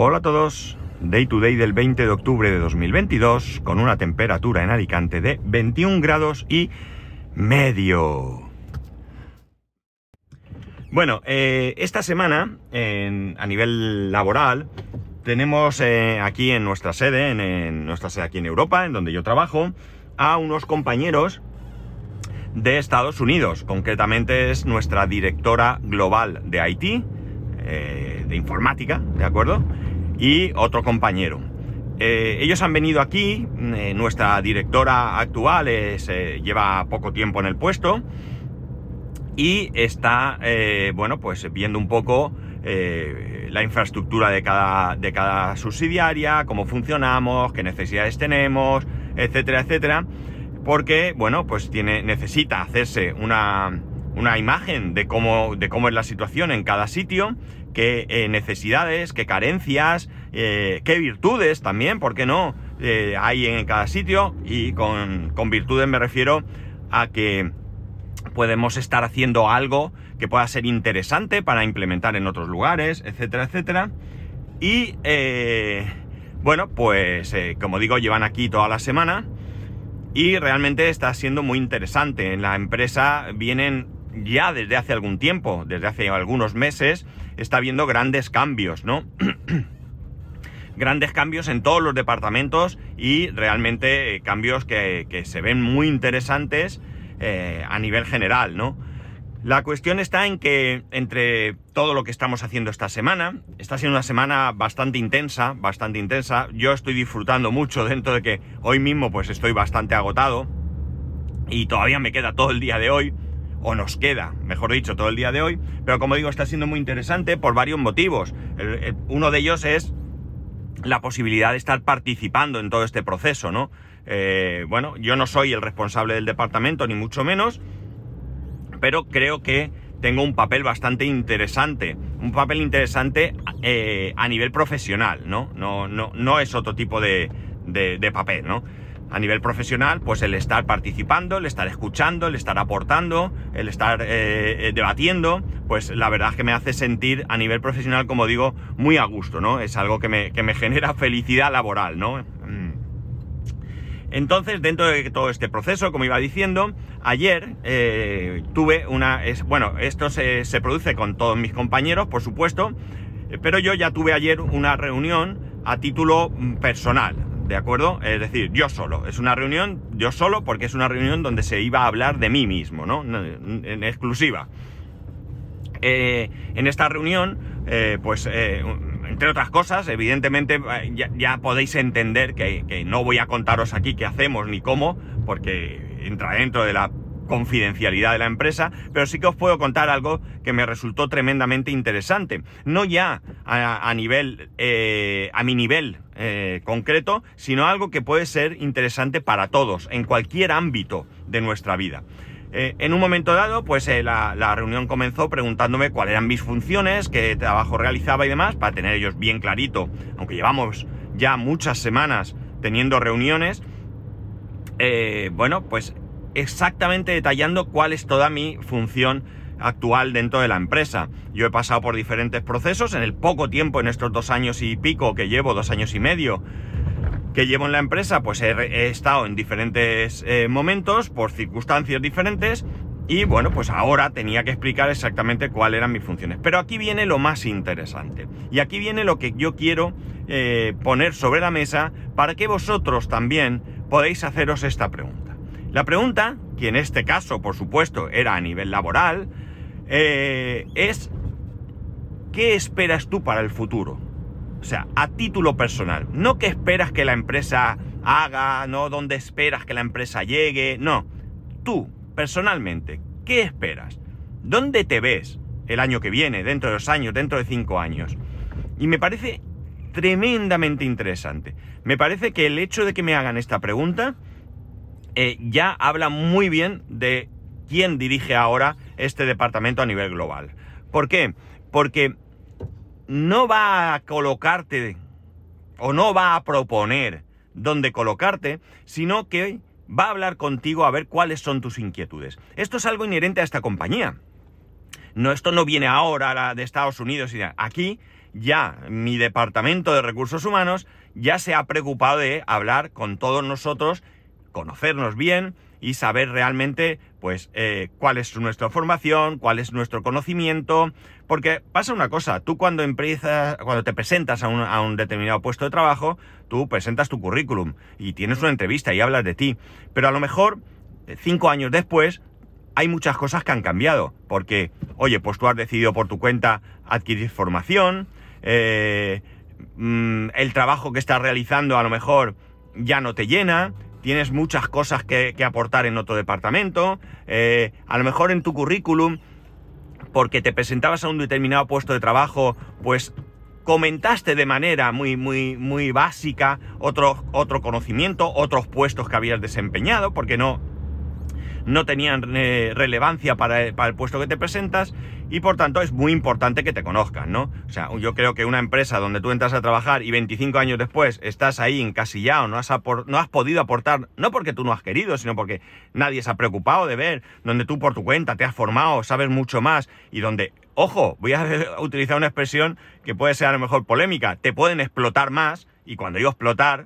Hola a todos. Day to day del 20 de octubre de 2022 con una temperatura en Alicante de 21 grados y medio. Bueno, eh, esta semana a nivel laboral tenemos eh, aquí en nuestra sede, en, nuestra sede aquí en Europa, en donde yo trabajo, a unos compañeros de Estados Unidos. Concretamente es nuestra directora global de IT, eh, de informática, ¿de acuerdo? Y otro compañero. Eh, ellos han venido aquí, eh, nuestra directora actual es, lleva poco tiempo en el puesto y está, bueno, pues viendo un poco la infraestructura de cada, de cada subsidiaria, cómo funcionamos, qué necesidades tenemos, etcétera, etcétera, porque, bueno, pues tiene, necesita hacerse una, una imagen de cómo, de cómo es la situación en cada sitio, qué eh, necesidades, qué carencias, eh, qué virtudes también, ¿por qué no? Eh, hay en cada sitio y con, con, virtudes me refiero a que podemos estar haciendo algo que pueda ser interesante para implementar en otros lugares, etcétera, etcétera. Y bueno, pues como digo, llevan aquí toda la semana y realmente está siendo muy interesante. En la empresa vienen ya desde hace algún tiempo, desde hace algunos meses, está habiendo grandes cambios, ¿no? grandes cambios en todos los departamentos y realmente eh, cambios que, se ven muy interesantes eh, a nivel general, ¿no? La cuestión está en que entre todo lo que estamos haciendo esta semana, está siendo una semana bastante intensa, bastante intensa. Yo estoy disfrutando mucho dentro de que hoy mismo pues estoy bastante agotado y todavía me queda todo el día de hoy o nos queda, mejor dicho, todo el día de hoy, pero como digo, está siendo muy interesante por varios motivos. uno de ellos es la posibilidad de estar participando en todo este proceso, ¿no? Eh, bueno, yo no soy el responsable del departamento, ni mucho menos, pero creo que tengo un papel bastante interesante, un papel interesante eh, a nivel profesional, ¿no? No, no, no es otro tipo de, de papel, ¿no? A nivel profesional, pues el estar participando, el estar escuchando, el estar aportando, el estar eh, eh, debatiendo, pues la verdad es que me hace sentir a nivel profesional, como digo, muy a gusto, ¿no? Es algo que me, genera felicidad laboral, ¿no? Mm. Entonces, dentro de todo este proceso, como iba diciendo, ayer eh, tuve una... Es, bueno, esto se, se produce con todos mis compañeros, por supuesto, pero yo ya tuve ayer una reunión a título mm, personal, ¿de acuerdo? Es decir, yo solo. Es una reunión, yo solo, porque es una reunión donde se iba a hablar de mí mismo, ¿no? En exclusiva. Eh, en esta reunión, eh, pues, eh, entre otras cosas, evidentemente ya, podéis entender que, no voy a contaros aquí qué hacemos ni cómo, porque entra dentro de la confidencialidad de la empresa, pero sí que os puedo contar algo que me resultó tremendamente interesante. No ya a, nivel, a mi nivel eh, concreto, sino algo que puede ser interesante para todos, en cualquier ámbito de nuestra vida. Eh, en un momento dado, pues la, la, reunión comenzó preguntándome cuáles eran mis funciones, qué trabajo realizaba y demás, para tener ellos bien clarito, aunque llevamos ya muchas semanas teniendo reuniones. bueno, pues exactamente detallando cuál es toda mi función actual dentro de la empresa. Yo he pasado por diferentes procesos en el poco tiempo, en estos dos años y pico que llevo, dos años y medio que llevo en la empresa, pues he, estado en diferentes eh, momentos por circunstancias diferentes y bueno, pues ahora tenía que explicar exactamente cuáles eran mis funciones. Pero aquí viene lo más interesante. Y aquí viene lo que yo quiero eh, poner sobre la mesa para que vosotros también podéis haceros esta pregunta. La pregunta, que en este caso, por supuesto, era a nivel laboral, eh, es ¿qué esperas tú para el futuro? O sea, a título personal. No qué esperas que la empresa haga, no dónde esperas que la empresa llegue, no. Tú, personalmente, ¿qué esperas? ¿Dónde te ves el año que viene, dentro de dos años, dentro de cinco años? Y me parece tremendamente interesante. Me parece que el hecho de que me hagan esta pregunta eh, ya habla muy bien de quién dirige ahora este departamento a nivel global. ¿Por qué? Porque no va a colocarte o no va a proponer dónde colocarte, sino que va a hablar contigo a ver cuáles son tus inquietudes. Esto es algo inherente a esta compañía. No, esto no viene ahora de Estados Unidos. Aquí ya mi departamento de recursos humanos ya se ha preocupado de hablar con todos nosotros, conocernos bien y saber realmente pues eh, cuál es nuestra formación, cuál es nuestro conocimiento, porque pasa una cosa, tú cuando empiezas, cuando te presentas a un, a un, determinado puesto de trabajo, tú presentas tu currículum y tienes una entrevista y hablas de ti, pero a lo mejor eh, cinco años después hay muchas cosas que han cambiado, porque, oye, pues tú has decidido por tu cuenta adquirir formación, eh, mm, el trabajo que estás realizando a lo mejor ya no te llena, tienes muchas cosas que, aportar en otro departamento, eh, a lo mejor en tu currículum, porque te presentabas a un determinado puesto de trabajo, pues comentaste de manera muy, muy, muy básica otro, otro conocimiento, otros puestos que habías desempeñado, porque no, no tenían eh, relevancia para, para, el puesto que te presentas y por tanto es muy importante que te conozcan, ¿no? O sea, yo creo que una empresa donde tú entras a trabajar y 25 años después estás ahí encasillado, no has, no has podido aportar, no porque tú no has querido, sino porque nadie se ha preocupado de ver, donde tú por tu cuenta te has formado, sabes mucho más y donde, ojo, voy a utilizar una expresión que puede ser a lo mejor polémica, te pueden explotar más y cuando digo explotar,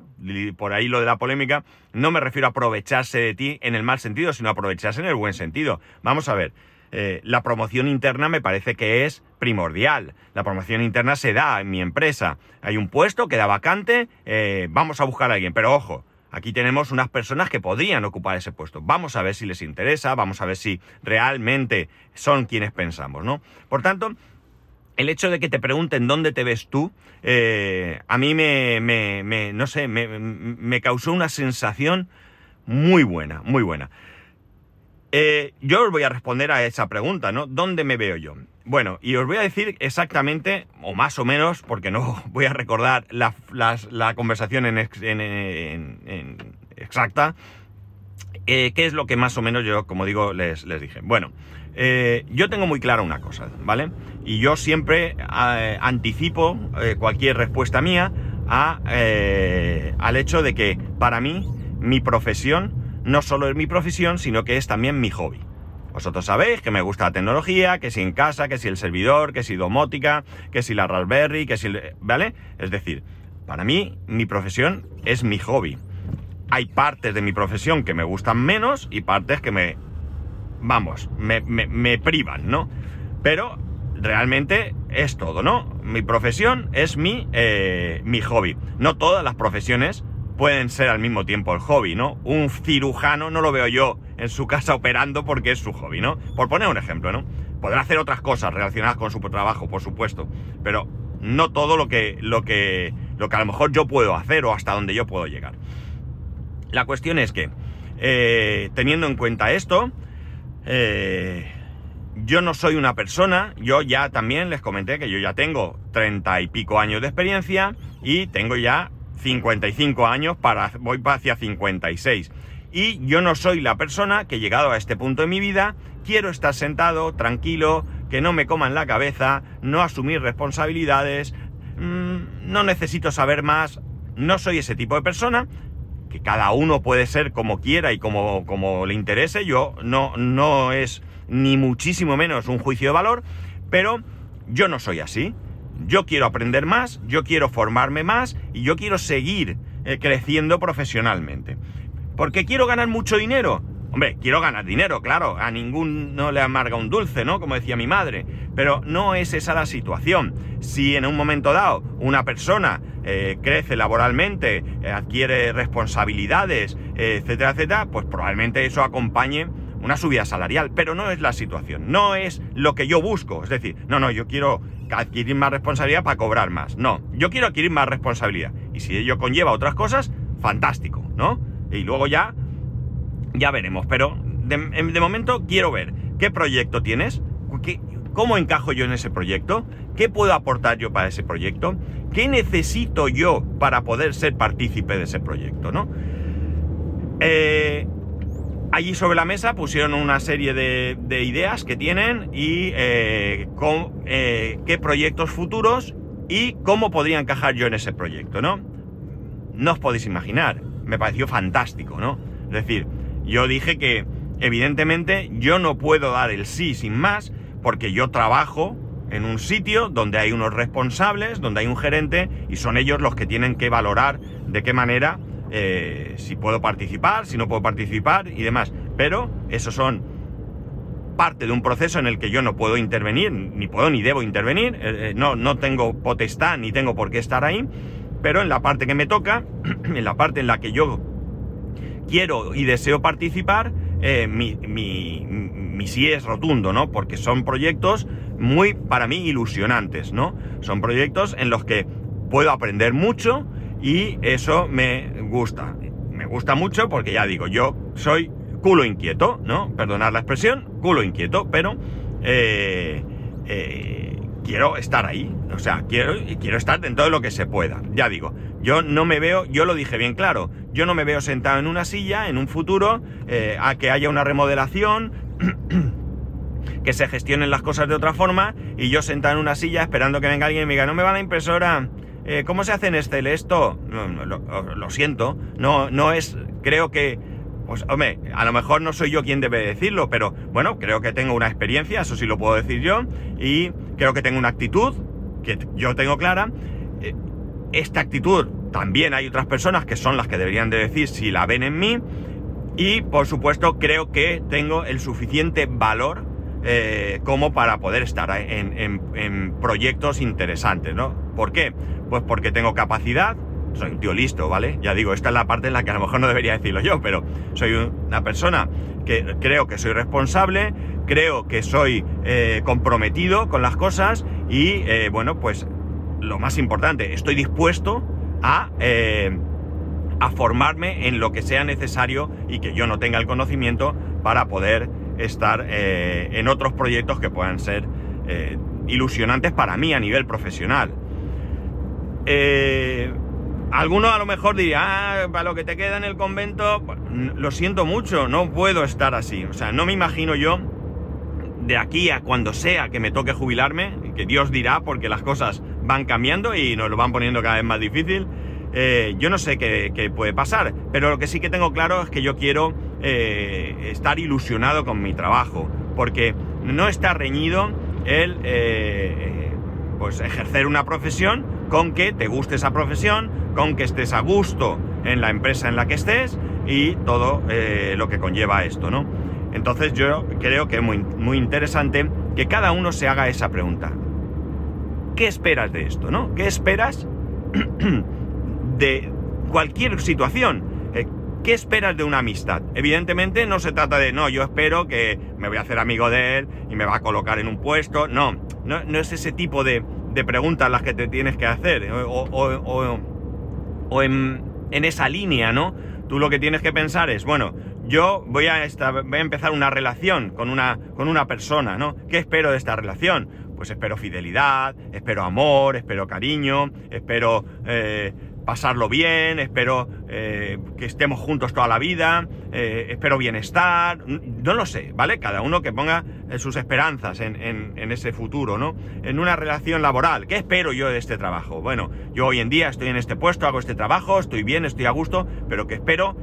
por ahí lo de la polémica, no me refiero a aprovecharse de ti en el mal sentido, sino aprovecharse en el buen sentido. Vamos a ver, eh, la promoción interna me parece que es primordial. La promoción interna se da en mi empresa. Hay un puesto, queda vacante, eh, vamos a buscar a alguien, pero ojo. Aquí tenemos unas personas que podrían ocupar ese puesto. Vamos a ver si les interesa, vamos a ver si realmente son quienes pensamos, ¿no? Por tanto, el hecho de que te pregunten dónde te ves tú, eh, a mí me, no sé, me, causó una sensación muy buena, muy buena. Eh, yo os voy a responder a esa pregunta, ¿no? ¿Dónde me veo yo? Bueno, y os voy a decir exactamente, o más o menos, porque no voy a recordar la, conversación en, en, exacta, eh, qué es lo que más o menos yo, como digo, les, dije. Bueno, yo tengo muy clara una cosa, ¿vale? Y yo siempre eh, anticipo eh, cualquier respuesta mía eh, al hecho de que para mí mi profesión no solo es mi profesión, sino que es también mi hobby. Vosotros sabéis que me gusta la tecnología, que si en casa, que si el servidor, que si domótica, que si la Raspberry, que si... ¿Vale? Es decir, para mí mi profesión es mi hobby. Hay partes de mi profesión que me gustan menos y partes que me vamos, me, me privan, ¿no? Pero realmente es todo, ¿no? Mi profesión es mi, eh, mi hobby. No todas las profesiones pueden ser al mismo tiempo el hobby, ¿no? Un cirujano no lo veo yo en su casa operando porque es su hobby, ¿no? Por poner un ejemplo, ¿no? Podrá hacer otras cosas relacionadas con su trabajo, por supuesto, pero no todo lo que, lo que, lo que a lo mejor yo puedo hacer o hasta donde yo puedo llegar. La cuestión es que, eh, teniendo en cuenta esto, eh, yo no soy una persona, yo ya también les comenté que yo ya tengo treinta y pico años de experiencia y tengo ya 55 años para, voy hacia 56. Y yo no soy la persona que llegado a este punto de mi vida quiero estar sentado, tranquilo, que no me coman la cabeza, no asumir responsabilidades, mmm, no necesito saber más, no soy ese tipo de persona, que cada uno puede ser como quiera y como, como le interese, yo no, no es ni muchísimo menos un juicio de valor, pero yo no soy así. Yo quiero aprender más, yo quiero formarme más y yo quiero seguir eh, creciendo profesionalmente. ¿Porque quiero ganar mucho dinero? Hombre, quiero ganar dinero, claro, a ningún no le amarga un dulce, ¿no? Como decía mi madre. Pero no es esa la situación. Si en un momento dado una persona eh, crece laboralmente, eh, adquiere responsabilidades, etcétera, etcétera, pues probablemente eso acompañe una subida salarial, pero no es la situación, no es lo que yo busco, es decir, no, no, yo quiero adquirir más responsabilidad para cobrar más, no, yo quiero adquirir más responsabilidad, y si ello conlleva otras cosas, fantástico, ¿no? Y luego ya, ya veremos, pero de, de momento quiero ver qué proyecto tienes, qué, cómo encajo yo en ese proyecto, qué puedo aportar yo para ese proyecto, qué necesito yo para poder ser partícipe de ese proyecto, ¿no? Eh, allí sobre la mesa pusieron una serie de, de ideas que tienen y eh, con, eh, qué proyectos futuros y cómo podría encajar yo en ese proyecto, ¿no? No os podéis imaginar, me pareció fantástico, ¿no? Es decir, yo dije que evidentemente yo no puedo dar el sí sin más porque yo trabajo en un sitio donde hay unos responsables, donde hay un gerente y son ellos los que tienen que valorar de qué manera, eh, si puedo participar, si no puedo participar y demás. Pero esos son parte de un proceso en el que yo no puedo intervenir, ni puedo ni debo intervenir, eh, eh, no, no tengo potestad ni tengo por qué estar ahí, pero en la parte que me toca, en la parte en la que yo quiero y deseo participar, mi, mi, mi sí es rotundo, ¿no? Porque son proyectos muy, para mí, ilusionantes, ¿no? Son proyectos en los que puedo aprender mucho y eso me gusta. Me gusta mucho porque ya digo, yo soy culo inquieto, ¿no? Perdonad la expresión, culo inquieto, pero eh, eh, quiero estar ahí. O sea, quiero, quiero estar dentro de lo que se pueda. Ya digo, yo no me veo, yo lo dije bien claro, yo no me veo sentado en una silla en un futuro eh, a que haya una remodelación, que se gestionen las cosas de otra forma y yo sentado en una silla esperando que venga alguien y me diga, no me va la impresora, eh, ¿cómo se hace en Excel esto? No, lo, siento, no, no es, creo que, pues hombre, a lo mejor no soy yo quien debe decirlo, pero bueno, creo que tengo una experiencia, eso sí lo puedo decir yo, y creo que tengo una actitud que yo tengo clara. Eh, esta actitud también hay otras personas que son las que deberían de decir si la ven en mí, y por supuesto creo que tengo el suficiente valor eh, como para poder estar en, proyectos interesantes, ¿no? ¿Por qué? Pues porque tengo capacidad, soy un tío listo, ¿vale? Ya digo, esta es la parte en la que a lo mejor no debería decirlo yo, pero soy una persona que creo que soy responsable, creo que soy eh, comprometido con las cosas y, eh, bueno, pues lo más importante, estoy dispuesto a a formarme en lo que sea necesario y que yo no tenga el conocimiento para poder estar eh, en otros proyectos que puedan ser eh, ilusionantes para mí a nivel profesional. Eh, alguno a lo mejor diría, ah, para lo que te queda en el convento, lo siento mucho, no puedo estar así. O sea, no me imagino yo de aquí a cuando sea que me toque jubilarme, que Dios dirá porque las cosas van cambiando y nos lo van poniendo cada vez más difícil. Eh, yo no sé qué, puede pasar, pero lo que sí que tengo claro es que yo quiero eh, estar ilusionado con mi trabajo, porque no está reñido el eh, pues ejercer una profesión con que te guste esa profesión, con que estés a gusto en la empresa en la que estés y todo lo que conlleva esto, ¿no? Entonces yo creo que es muy, muy interesante que cada uno se haga esa pregunta. ¿Qué esperas de esto, no? ¿Qué esperas de cualquier situación. Eh, ¿Qué esperas de una amistad? Evidentemente no se trata de, no, yo espero que me voy a hacer amigo de él y me va a colocar en un puesto. No, no, es ese tipo de, preguntas las que te tienes que hacer. O, en, esa línea, ¿no? Tú lo que tienes que pensar es, bueno, yo voy a, voy a empezar una relación con una, con una persona, ¿no? ¿Qué espero de esta relación? Pues espero fidelidad, espero amor, espero cariño, espero eh, pasarlo bien, espero eh, que estemos juntos toda la vida, eh, espero bienestar, no lo sé, ¿vale? Cada uno que ponga eh, sus esperanzas en, ese futuro, ¿no? En una relación laboral, ¿qué espero yo de este trabajo? Bueno, yo hoy en día estoy en este puesto, hago este trabajo, estoy bien, estoy a gusto, pero que espero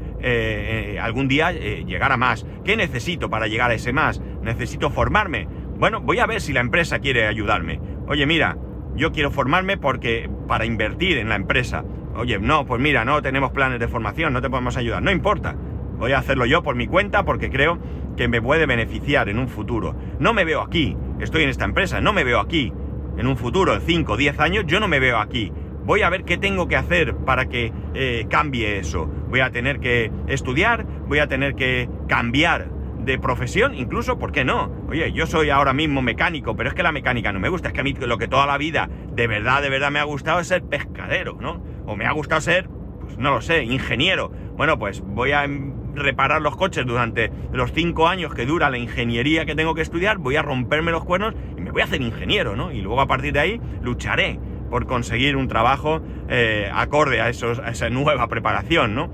algún día llegar a más. ¿Qué necesito para llegar a ese más? Necesito formarme. Bueno, voy a ver si la empresa quiere ayudarme. Oye, mira, yo quiero formarme porque para invertir en la empresa Oye, no, pues mira, no tenemos planes de formación, no te podemos ayudar. No importa. Voy a hacerlo yo por mi cuenta porque creo que me puede beneficiar en un futuro. No me veo aquí. Estoy en esta empresa, no me veo aquí. En un futuro, en 5 o 10 años, yo no me veo aquí. Voy a ver qué tengo que hacer para que eh, cambie eso. Voy a tener que estudiar, voy a tener que cambiar de profesión, incluso, ¿por qué no? Oye, yo soy ahora mismo mecánico, pero es que la mecánica no me gusta, es que a mí lo que toda la vida de verdad, de verdad me ha gustado es ser pescadero, ¿no? O me ha gustado ser, pues no lo sé, ingeniero. Bueno, pues voy a reparar los coches durante los cinco años que dura la ingeniería que tengo que estudiar, voy a romperme los cuernos y me voy a hacer ingeniero, ¿no? Y luego a partir de ahí lucharé por conseguir un trabajo eh, acorde a, a esa nueva preparación, ¿no?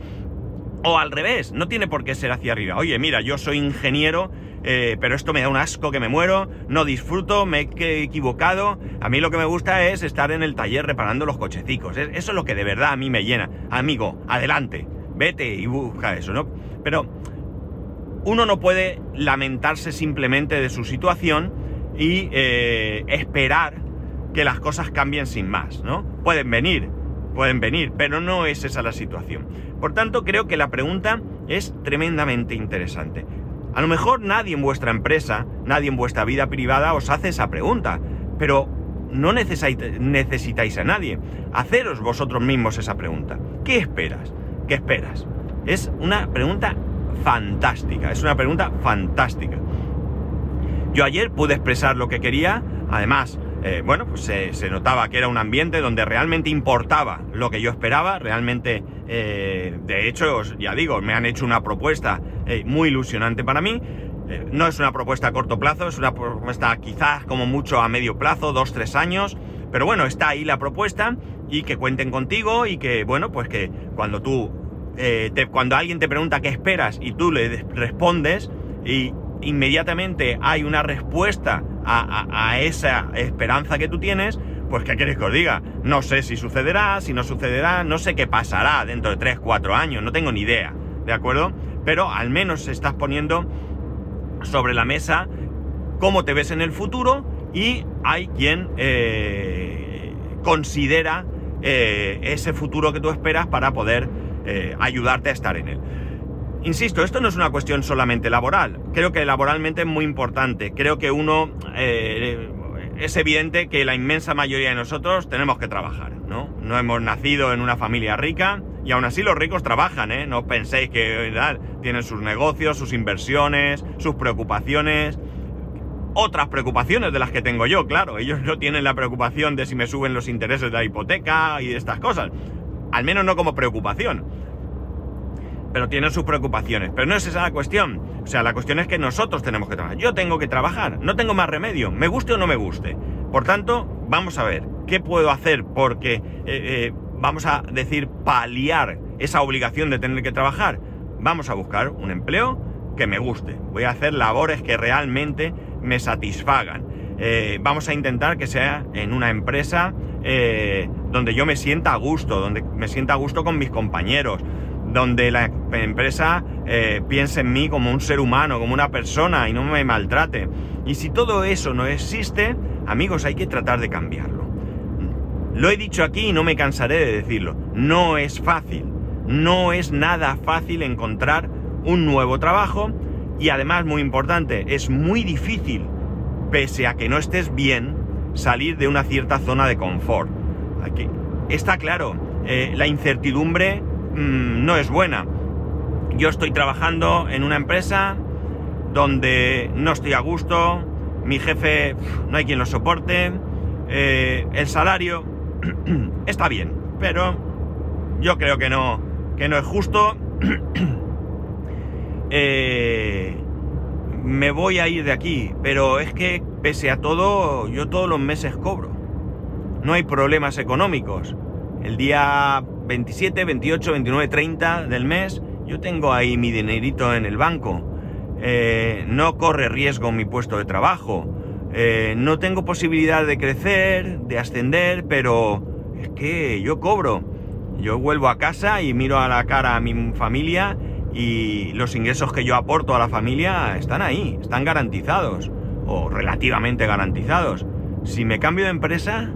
O al revés, no tiene por qué ser hacia arriba. Oye, mira, yo soy ingeniero, eh, pero esto me da un asco que me muero, no disfruto, me he equivocado. A mí lo que me gusta es estar en el taller reparando los cochecicos. Eso es lo que de verdad a mí me llena. Amigo, adelante, vete y busca eso, ¿no? Pero uno no puede lamentarse simplemente de su situación y eh, esperar que las cosas cambien sin más, ¿no? Pueden venir, pueden venir, pero no es esa la situación. Por tanto, creo que la pregunta es tremendamente interesante. A lo mejor nadie en vuestra empresa, nadie en vuestra vida privada os hace esa pregunta, pero no necesitáis a nadie. Haceros vosotros mismos esa pregunta. ¿Qué esperas? ¿Qué esperas? Es una pregunta fantástica, es una pregunta fantástica. Yo ayer pude expresar lo que quería, además, eh, bueno, pues se, notaba que era un ambiente donde realmente importaba lo que yo esperaba, realmente, eh, de hecho, ya digo, me han hecho una propuesta eh, muy ilusionante para mí. no es una propuesta a corto plazo, es una propuesta quizás como mucho a medio plazo, dos, tres años, pero bueno, está ahí la propuesta y que cuenten contigo y que, bueno, pues que cuando tú, cuando alguien te pregunta qué esperas y tú le respondes y inmediatamente hay una respuesta a, esa esperanza que tú tienes, pues ¿qué quieres que os diga? No sé si sucederá, si no sucederá, no sé qué pasará dentro de 3, 4 años, no tengo ni idea, ¿de acuerdo? Pero al menos estás poniendo sobre la mesa cómo te ves en el futuro y hay quien eh, considera eh, ese futuro que tú esperas para poder eh, ayudarte a estar en él. Insisto, esto no es una cuestión solamente laboral. Creo que laboralmente es muy importante. Creo que uno... Eh, es evidente que la inmensa mayoría de nosotros tenemos que trabajar, ¿no? No hemos nacido en una familia rica y aún así los ricos trabajan, ¿eh? No penséis que tienen sus negocios, sus inversiones, sus preocupaciones, otras preocupaciones de las que tengo yo, claro. Ellos no tienen la preocupación de si me suben los intereses de la hipoteca y de estas cosas. Al menos no como preocupación pero tienen sus preocupaciones. Pero no es esa la cuestión. O sea, la cuestión es que nosotros tenemos que trabajar. Yo tengo que trabajar, no tengo más remedio, me guste o no me guste. Por tanto, vamos a ver, ¿qué puedo hacer? Porque, eh, eh, vamos a decir, paliar esa obligación de tener que trabajar. Vamos a buscar un empleo que me guste. Voy a hacer labores que realmente me satisfagan. Eh, vamos a intentar que sea en una empresa donde yo me sienta a gusto, donde me sienta a gusto con mis compañeros, donde la empresa eh, piense en mí como un ser humano, como una persona y no me maltrate. Y si todo eso no existe, amigos, hay que tratar de cambiarlo. Lo he dicho aquí y no me cansaré de decirlo. No es fácil. No es nada fácil encontrar un nuevo trabajo y además, muy importante, es muy difícil, pese a que no estés bien, salir de una cierta zona de confort. Aquí está claro, eh, la incertidumbre Mm, no es buena. Yo estoy trabajando en una empresa donde no estoy a gusto, mi jefe no hay quien lo soporte, eh, el salario está bien, pero yo creo que no, que no es justo. Eh, me voy a ir de aquí, pero es que pese a todo, yo todos los meses cobro. No hay problemas económicos. El día 27, 28, 29, 30 del mes, yo tengo ahí mi dinerito en el banco. Eh, no corre riesgo mi puesto de trabajo. Eh, no tengo posibilidad de crecer, de ascender, pero es que yo cobro. Yo vuelvo a casa y miro a la cara a mi familia y los ingresos que yo aporto a la familia están ahí, están garantizados o relativamente garantizados. Si me cambio de empresa,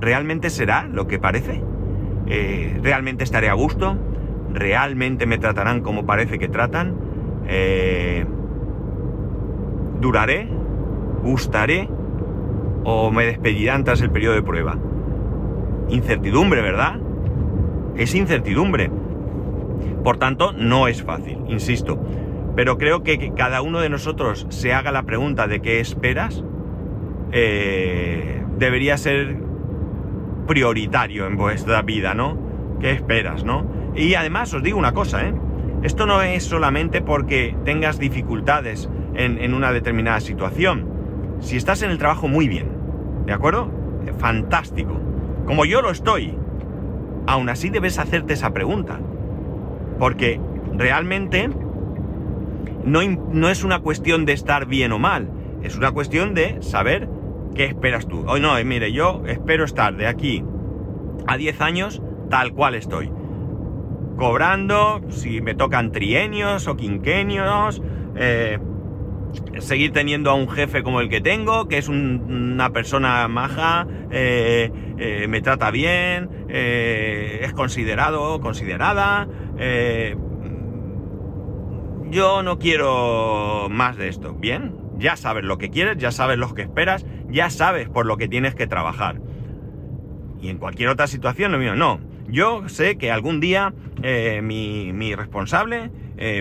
¿realmente será lo que parece? Eh, realmente estaré a gusto, realmente me tratarán como parece que tratan, eh, duraré, gustaré o me despedirán tras el periodo de prueba. Incertidumbre, ¿verdad? Es incertidumbre. Por tanto, no es fácil, insisto. Pero creo que, cada uno de nosotros se haga la pregunta de qué esperas, eh, debería ser prioritario en vuestra vida, ¿no? ¿Qué esperas, no? Y además os digo una cosa, ¿eh? Esto no es solamente porque tengas dificultades en, una determinada situación. Si estás en el trabajo muy bien, ¿de acuerdo? Fantástico. Como yo lo estoy, aún así debes hacerte esa pregunta. Porque realmente no, no, es una cuestión de estar bien o mal, es una cuestión de saber ¿Qué esperas tú? Hoy no, mire, yo espero estar de aquí a 10 años tal cual estoy. Cobrando, si me tocan trienios o quinquenios, eh, seguir teniendo a un jefe como el que tengo, que es una persona maja, eh, eh, me trata bien, es considerado, considerada. yo no quiero más de esto. Bien, ya sabes lo que quieres, ya sabes lo que esperas, ya sabes por lo que tienes que trabajar. Y en cualquier otra situación, lo mío, no. Yo sé que algún día mi, mi, responsable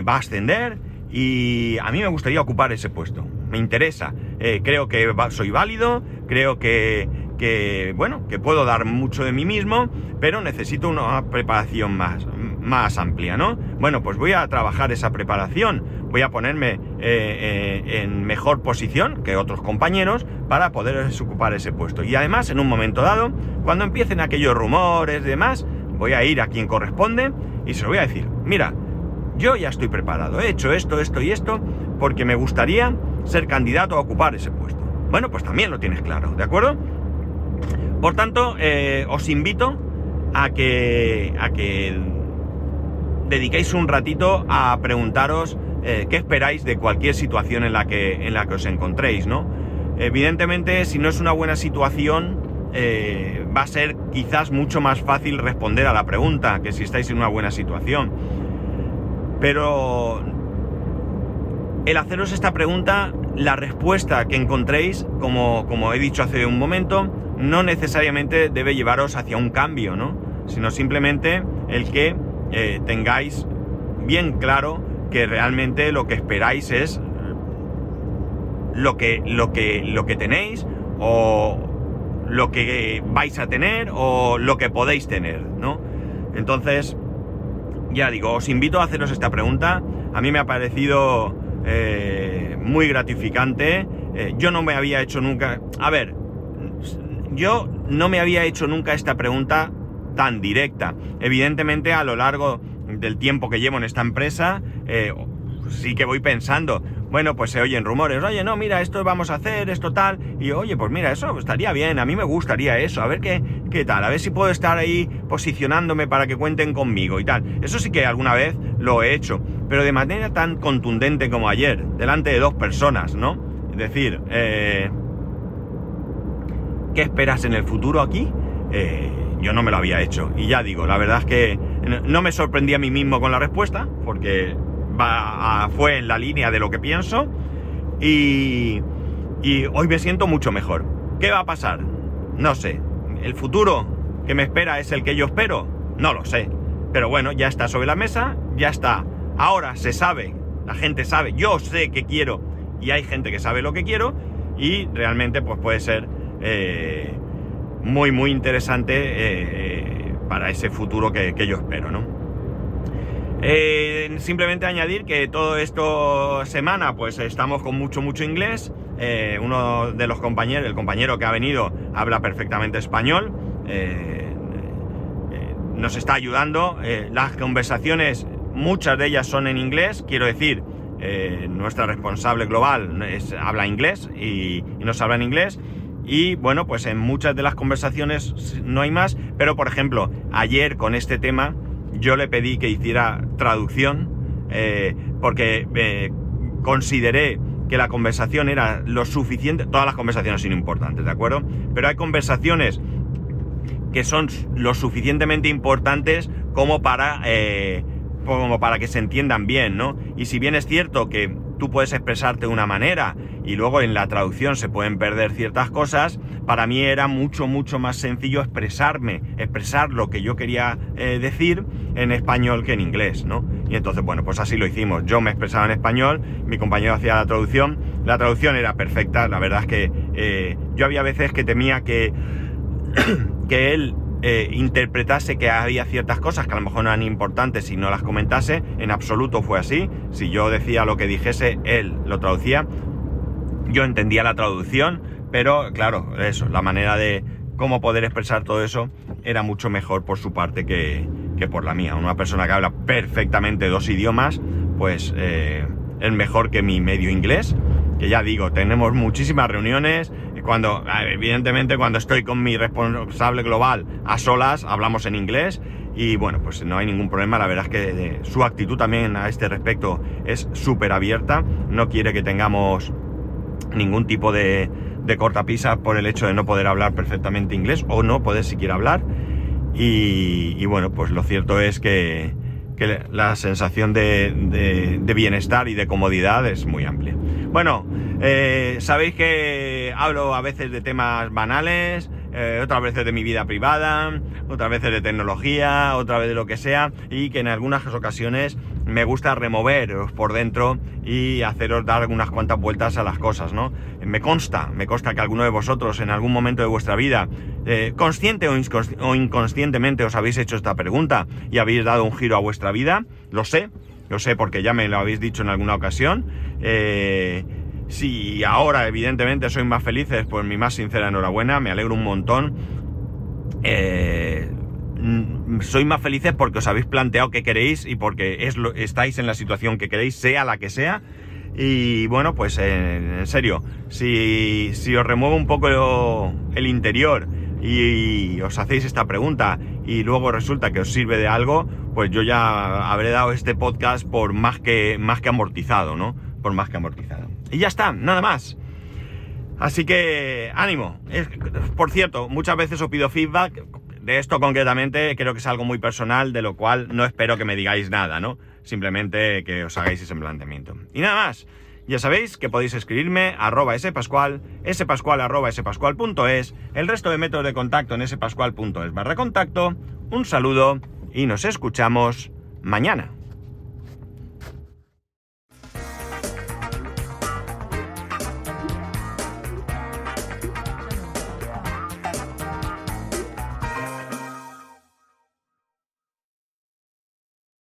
va a ascender y a mí me gustaría ocupar ese puesto. Me interesa. Eh, creo que soy válido, creo que, que, bueno, que puedo dar mucho de mí mismo, pero necesito una preparación más, más amplia, ¿no? Bueno, pues voy a trabajar esa preparación, voy a ponerme eh, eh, en mejor posición que otros compañeros para poder ocupar ese puesto. Y además, en un momento dado, cuando empiecen aquellos rumores y demás, voy a ir a quien corresponde y se lo voy a decir, mira, yo ya estoy preparado, he hecho esto, esto y esto, porque me gustaría ser candidato a ocupar ese puesto. Bueno, pues también lo tienes claro, ¿de acuerdo? Por tanto, eh, os invito a que, a que dediquéis un ratito a preguntaros eh, qué esperáis de cualquier situación en la que, en la que os encontréis, ¿no? Evidentemente, si no es una buena situación, eh, va a ser quizás mucho más fácil responder a la pregunta que si estáis en una buena situación. Pero el haceros esta pregunta, la respuesta que encontréis, como, como he dicho hace un momento, no necesariamente debe llevaros hacia un cambio, ¿no? Sino simplemente el que eh, tengáis bien claro que realmente lo que esperáis es lo que, lo que, lo que tenéis o lo que vais a tener o lo que podéis tener, ¿no? Entonces, ya digo, os invito a haceros esta pregunta. A mí me ha parecido eh, muy gratificante. Eh, yo no me había hecho nunca... A ver, yo no me había hecho nunca esta pregunta tan directa. Evidentemente, a lo largo del tiempo que llevo en esta empresa, eh, sí que voy pensando, bueno, pues se oyen rumores, oye, no, mira, esto vamos a hacer, esto tal, y oye, pues mira, eso estaría bien, a mí me gustaría eso, a ver qué, qué tal, a ver si puedo estar ahí posicionándome para que cuenten conmigo y tal. Eso sí que alguna vez lo he hecho, pero de manera tan contundente como ayer, delante de dos personas, ¿no? Es decir, eh, ¿qué esperas en el futuro aquí? Eh, yo no me lo había hecho. Y ya digo, la verdad es que no me sorprendí a mí mismo con la respuesta, porque fue en la línea de lo que pienso y, y hoy me siento mucho mejor. ¿Qué va a pasar? No sé. ¿El futuro que me espera es el que yo espero? No lo sé. Pero bueno, ya está sobre la mesa, ya está. Ahora se sabe, la gente sabe, yo sé que quiero y hay gente que sabe lo que quiero y realmente pues puede ser eh, muy muy interesante eh, para ese futuro que, yo espero, ¿no? Eh, simplemente añadir que todo esto semana pues estamos con mucho mucho inglés. Eh, uno de los compañeros, el compañero que ha venido, habla perfectamente español. Eh, nos está ayudando. las conversaciones, muchas de ellas son en inglés. Quiero decir, nuestra responsable global habla inglés y nos habla en inglés. Y bueno, pues en muchas de las conversaciones no hay más. Pero por ejemplo, ayer con este tema yo le pedí que hiciera traducción eh, porque eh, consideré que la conversación era lo suficiente, todas las conversaciones son importantes, ¿de acuerdo? Pero hay conversaciones que son lo suficientemente importantes como para, eh, como para que se entiendan bien, ¿no? Y si bien es cierto que tú puedes expresarte de una manera y luego en la traducción se pueden perder ciertas cosas, para mí era mucho, mucho más sencillo expresarme, expresar lo que yo quería eh, decir en español que en inglés, ¿no? Y entonces, bueno, pues así lo hicimos. Yo me expresaba en español, mi compañero hacía la traducción, la traducción era perfecta, la verdad es que eh, yo había veces que temía que, que él eh, interpretase que había ciertas cosas que a lo mejor no eran importantes y no las comentase, en absoluto fue así. Si yo decía lo que dijese, él lo traducía. Yo entendía la traducción, pero claro, eso, la manera de cómo poder expresar todo eso era mucho mejor por su parte que, por la mía. Una persona que habla perfectamente dos idiomas, pues eh, es mejor que mi medio inglés que ya digo, tenemos muchísimas reuniones, cuando, evidentemente, cuando estoy con mi responsable global a solas, hablamos en inglés y bueno, pues no hay ningún problema. La verdad es que eh, su actitud también a este respecto es súper abierta. No quiere que tengamos ningún tipo de, de cortapisa por el hecho de no poder hablar perfectamente inglés o no poder siquiera hablar. Y, bueno, pues lo cierto es que, la sensación de, bienestar y de comodidad es muy amplia. Bueno, eh, sabéis que hablo a veces de temas banales, eh, otras veces de mi vida privada, otras veces de tecnología, otra vez de lo que sea, y que en algunas ocasiones me gusta removeros por dentro y haceros dar algunas cuantas vueltas a las cosas, ¿no? Me consta, me consta que alguno de vosotros en algún momento de vuestra vida, eh, consciente o, inconscientemente, os habéis hecho esta pregunta y habéis dado un giro a vuestra vida, lo sé, lo sé porque ya me lo habéis dicho en alguna ocasión. Eh, si ahora, evidentemente, sois más felices, pues mi más sincera enhorabuena, me alegro un montón. Eh, sois más felices porque os habéis planteado qué queréis y porque es estáis en la situación que queréis, sea la que sea. Y bueno, pues en, serio, si, si, os remuevo un poco el interior y, os hacéis esta pregunta y luego resulta que os sirve de algo, pues yo ya habré dado este podcast por más que, más que amortizado, ¿no? Por más que amortizado. Y ya está, nada más. Así que ánimo. por cierto, muchas veces os pido feedback. De esto concretamente creo que es algo muy personal, de lo cual no espero que me digáis nada, ¿no? Simplemente que os hagáis ese planteamiento. Y nada más. Ya sabéis que podéis escribirme arroba spascual, spascual arroba spascual.es, el resto de métodos de contacto en spascual.es barra contacto. Un saludo y nos escuchamos mañana.